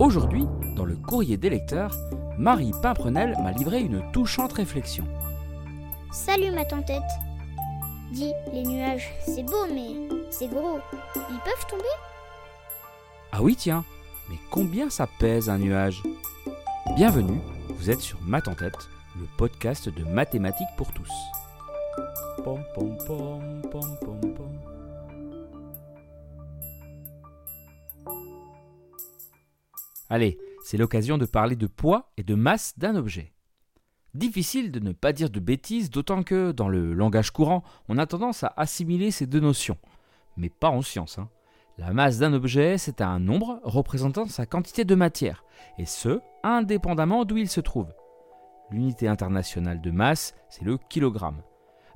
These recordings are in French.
Aujourd'hui, dans le courrier des lecteurs, Marie Pimprenel m'a livré une touchante réflexion. Salut ma tantette. Dis, les nuages, c'est beau, mais c'est gros. Ils peuvent tomber? Ah oui, tiens, mais combien ça pèse un nuage? Bienvenue, vous êtes sur Ma Tête, le podcast de mathématiques pour tous. Pom, pom, pom, Allez, c'est l'occasion de parler de poids et de masse d'un objet. Difficile de ne pas dire de bêtises, d'autant que, dans le langage courant, on a tendance à assimiler ces deux notions. Mais pas en science. Hein. La masse d'un objet, c'est un nombre représentant sa quantité de matière, et ce, indépendamment d'où il se trouve. L'unité internationale de masse, c'est le kilogramme.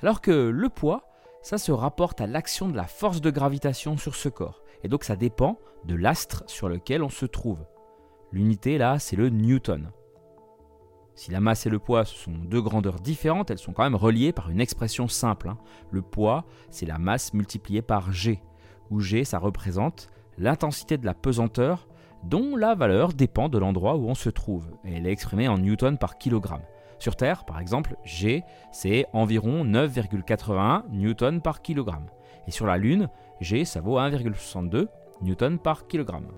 Alors que le poids, ça se rapporte à l'action de la force de gravitation sur ce corps, et donc ça dépend de l'astre sur lequel on se trouve. L'unité là, c'est le newton. Si la masse et le poids sont deux grandeurs différentes, elles sont quand même reliées par une expression simple. Hein. Le poids, c'est la masse multipliée par g, où g, ça représente l'intensité de la pesanteur dont la valeur dépend de l'endroit où on se trouve, et elle est exprimée en newton par kilogramme. Sur Terre, par exemple, G, c'est environ 9,81 newton par kilogramme. Et sur la Lune, G, ça vaut 1,62 newton par kilogramme.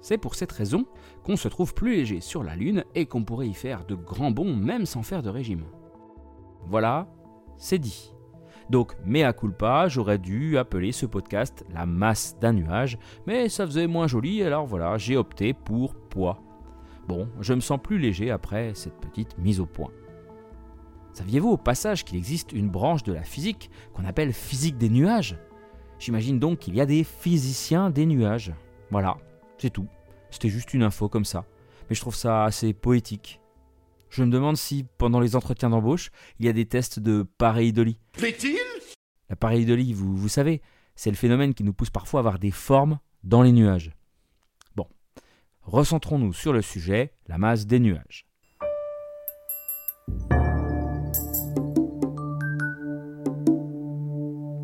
C'est pour cette raison qu'on se trouve plus léger sur la Lune et qu'on pourrait y faire de grands bonds même sans faire de régime. Voilà, c'est dit. Donc, mea culpa, j'aurais dû appeler ce podcast la masse d'un nuage, mais ça faisait moins joli, alors voilà, j'ai opté pour poids. Bon, je me sens plus léger après cette petite mise au point. Saviez-vous au passage qu'il existe une branche de la physique qu'on appelle physique des nuages? J'imagine donc qu'il y a des physiciens des nuages. Voilà, c'est tout. C'était juste une info comme ça. Mais je trouve ça assez poétique. Je me demande si, pendant les entretiens d'embauche, il y a des tests de pareidolie. Fait-il La pareidolie, vous, vous savez, c'est le phénomène qui nous pousse parfois à avoir des formes dans les nuages. Bon, recentrons-nous sur le sujet, la masse des nuages.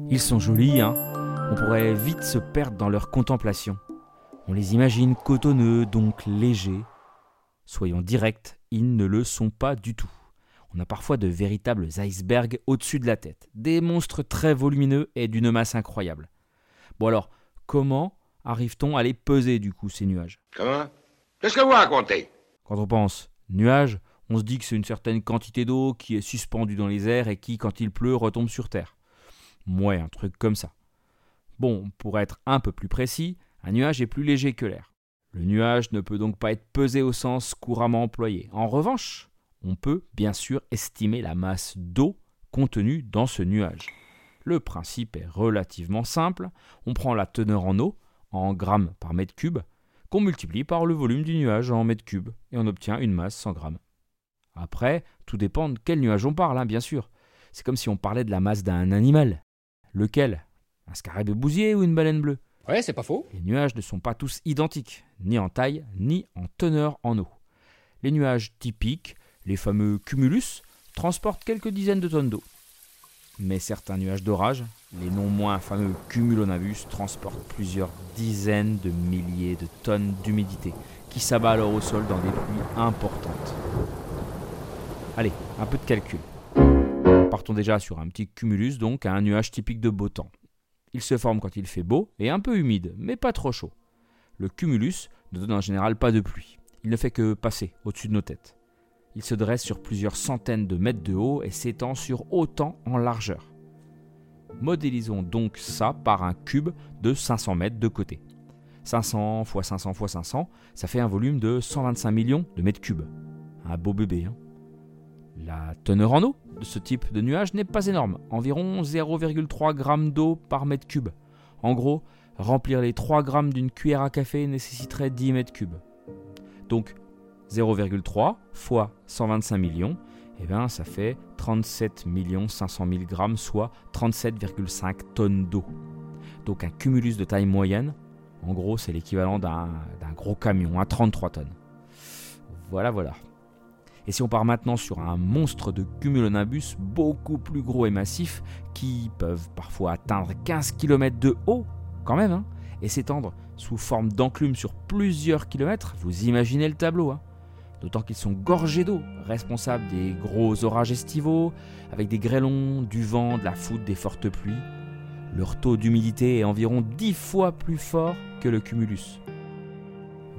Ils sont jolis, hein On pourrait vite se perdre dans leur contemplation. On les imagine cotonneux, donc légers. Soyons directs, ils ne le sont pas du tout. On a parfois de véritables icebergs au-dessus de la tête, des monstres très volumineux et d'une masse incroyable. Bon alors, comment arrive-t-on à les peser du coup ces nuages? Comment? Qu'est-ce que vous racontez? Quand on pense? Nuages, on se dit que c'est une certaine quantité d'eau qui est suspendue dans les airs et qui, quand il pleut, retombe sur Terre. Ouais, un truc comme ça. Bon, pour être un peu plus précis, un nuage est plus léger que l'air. Le nuage ne peut donc pas être pesé au sens couramment employé. En revanche, on peut bien sûr estimer la masse d'eau contenue dans ce nuage. Le principe est relativement simple. On prend la teneur en eau, en grammes par mètre cube, qu'on multiplie par le volume du nuage en mètres cubes, et on obtient une masse 100 grammes. Après, tout dépend de quel nuage on parle, hein, bien sûr. C'est comme si on parlait de la masse d'un animal. Lequel? Un scarabée bousier ou une baleine bleue? Ouais, c'est pas faux. Les nuages ne sont pas tous identiques, ni en taille, ni en teneur en eau. Les nuages typiques, les fameux cumulus, transportent quelques dizaines de tonnes d'eau. Mais certains nuages d'orage, les non moins fameux cumulonimbus, transportent plusieurs dizaines de milliers de tonnes d'humidité, qui s'abat alors au sol dans des pluies importantes. Allez, un peu de calcul. Partons déjà sur un petit cumulus, donc un nuage typique de beau temps. Il se forme quand il fait beau et un peu humide, mais pas trop chaud. Le cumulus ne donne en général pas de pluie. Il ne fait que passer au-dessus de nos têtes. Il se dresse sur plusieurs centaines de mètres de haut et s'étend sur autant en largeur. Modélisons donc ça par un cube de 500 mètres de côté. 500 x 500 x 500, ça fait un volume de 125 millions de mètres cubes. Un beau bébé, hein La teneur en eau de ce type de nuage n'est pas énorme, environ 0,3 g d'eau par mètre cube. En gros, remplir les 3 grammes d'une cuillère à café nécessiterait 10 mètres cubes. Donc 0,3 fois 125 millions, eh bien, ça fait 37 500 000 grammes, soit 37,5 tonnes d'eau. Donc un cumulus de taille moyenne, en gros, c'est l'équivalent d'un gros camion, à 33 tonnes. Voilà, voilà. Et si on part maintenant sur un monstre de cumulonimbus beaucoup plus gros et massif, qui peuvent parfois atteindre 15 km de haut, quand même, hein, et s'étendre sous forme d'enclume sur plusieurs kilomètres, vous imaginez le tableau. Hein D'autant qu'ils sont gorgés d'eau, responsables des gros orages estivaux, avec des grêlons, du vent, de la foudre, des fortes pluies. Leur taux d'humidité est environ 10 fois plus fort que le cumulus.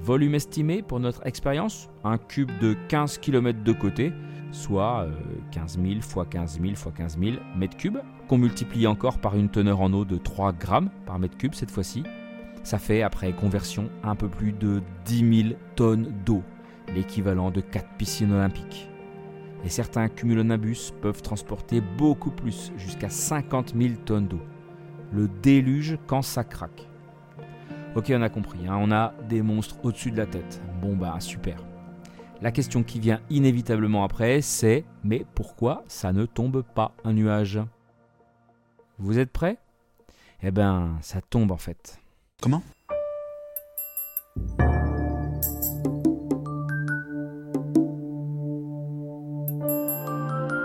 Volume estimé pour notre expérience, un cube de 15 km de côté, soit 15 000 x 15 000 x 15 000 mètres cubes, qu'on multiplie encore par une teneur en eau de 3 grammes par mètre cube cette fois-ci. Ça fait, après conversion, un peu plus de 10 000 tonnes d'eau, l'équivalent de 4 piscines olympiques. Et certains cumulonimbus peuvent transporter beaucoup plus, jusqu'à 50 000 tonnes d'eau. Le déluge quand ça craque. Ok, on a compris, hein, on a des monstres au-dessus de la tête. Bon bah super. La question qui vient inévitablement après, c'est mais pourquoi ça ne tombe pas un nuage? Vous êtes prêts? Eh ben, ça tombe en fait. Comment?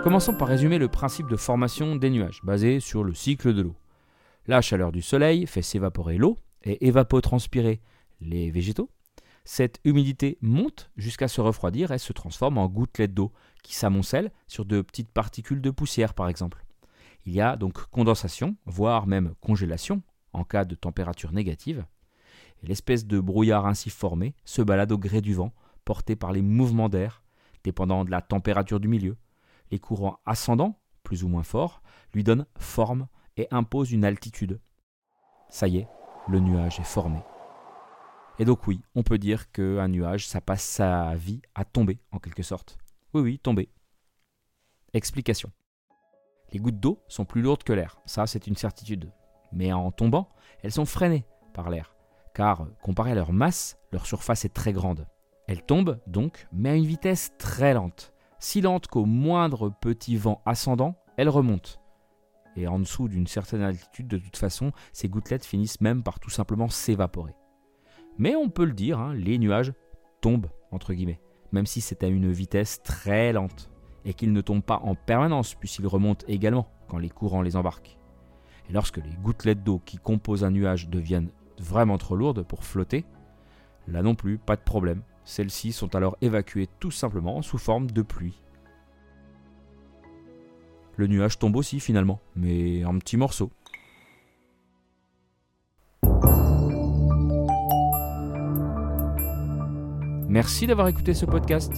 Commençons par résumer le principe de formation des nuages, basé sur le cycle de l'eau. La chaleur du soleil fait s'évaporer l'eau et évapotranspirer les végétaux. Cette humidité monte jusqu'à se refroidir et se transforme en gouttelettes d'eau qui s'amoncellent sur de petites particules de poussière par exemple. Il y a donc condensation, voire même congélation en cas de température négative. L'espèce de brouillard ainsi formé se balade au gré du vent, porté par les mouvements d'air, dépendant de la température du milieu. Les courants ascendants, plus ou moins forts, lui donnent forme et imposent une altitude. Ça y est, le nuage est formé. Et donc oui, on peut dire qu'un nuage, ça passe sa vie à tomber, en quelque sorte. Oui, oui, tomber. Explication. Les gouttes d'eau sont plus lourdes que l'air, ça c'est une certitude. Mais en tombant, elles sont freinées par l'air, car comparé à leur masse, leur surface est très grande. Elles tombent donc, mais à une vitesse très lente, si lente qu'au moindre petit vent ascendant, elles remontent. Et en dessous d'une certaine altitude, de toute façon, ces gouttelettes finissent même par tout simplement s'évaporer. Mais on peut le dire, hein, les nuages tombent, entre guillemets, même si c'est à une vitesse très lente, et qu'ils ne tombent pas en permanence, puisqu'ils remontent également quand les courants les embarquent. Et lorsque les gouttelettes d'eau qui composent un nuage deviennent vraiment trop lourdes pour flotter, là non plus, pas de problème, celles-ci sont alors évacuées tout simplement sous forme de pluie. Le nuage tombe aussi finalement, mais en petits morceaux. Merci d'avoir écouté ce podcast.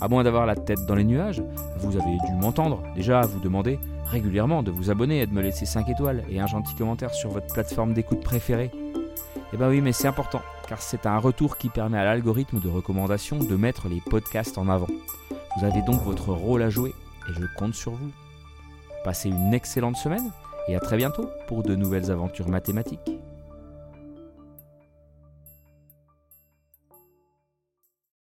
À moins d'avoir la tête dans les nuages, vous avez dû m'entendre déjà vous demander régulièrement de vous abonner et de me laisser 5 étoiles et un gentil commentaire sur votre plateforme d'écoute préférée. Eh ben oui, mais c'est important, car c'est un retour qui permet à l'algorithme de recommandation de mettre les podcasts en avant. Vous avez donc votre rôle à jouer, et je compte sur vous. Passez une excellente semaine, et à très bientôt pour de nouvelles aventures mathématiques.